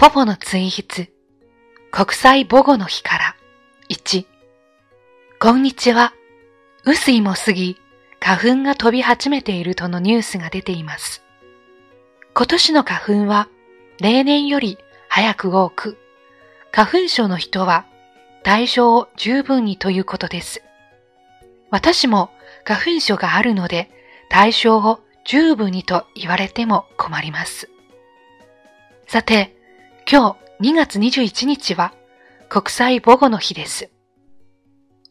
ポポの追筆、国際母語の日から1、こんにちは。雨水も過ぎ、花粉が飛び始めているとのニュースが出ています。今年の花粉は例年より早く多く、花粉症の人は対象を十分にということです。私も花粉症があるので対象を十分にと言われても困ります。さて、今日2月21日は国際母語の日です。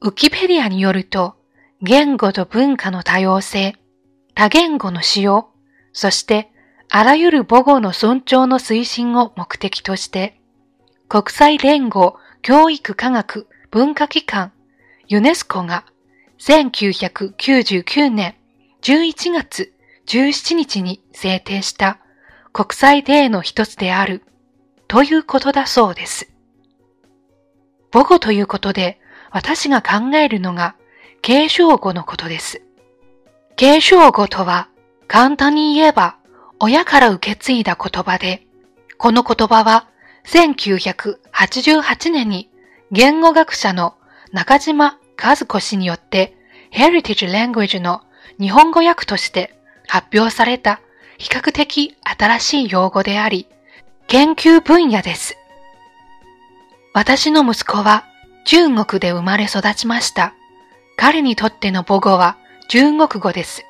ウキペディアによると、言語と文化の多様性、多言語の使用、そしてあらゆる母語の尊重の推進を目的として、国際連合教育科学文化機関ユネスコが1999年11月17日に制定した国際デーの一つであるということだそうです。母語ということで私が考えるのが継承語のことです。継承語とは簡単に言えば親から受け継いだ言葉で、この言葉は1988年に言語学者の中島和子氏によってヘリテージ・ラングエージの日本語訳として発表された比較的新しい用語であり、研究分野です。私の息子は中国で生まれ育ちました。彼にとっての母語は中国語です。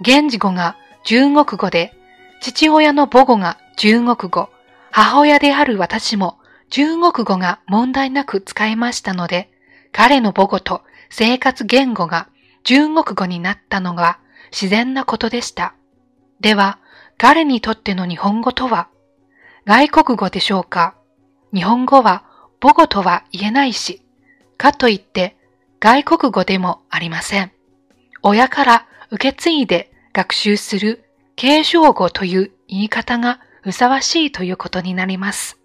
現地語が中国語で、父親の母語が中国語、母親である私も中国語が問題なく使えましたので、彼の母語と生活言語が中国語になったのが自然なことでした。では、彼にとっての日本語とは？外国語でしょうか？日本語は母語とは言えないし、かといって外国語でもありません。親から受け継いで学習する継承語という言い方がふさわしいということになります。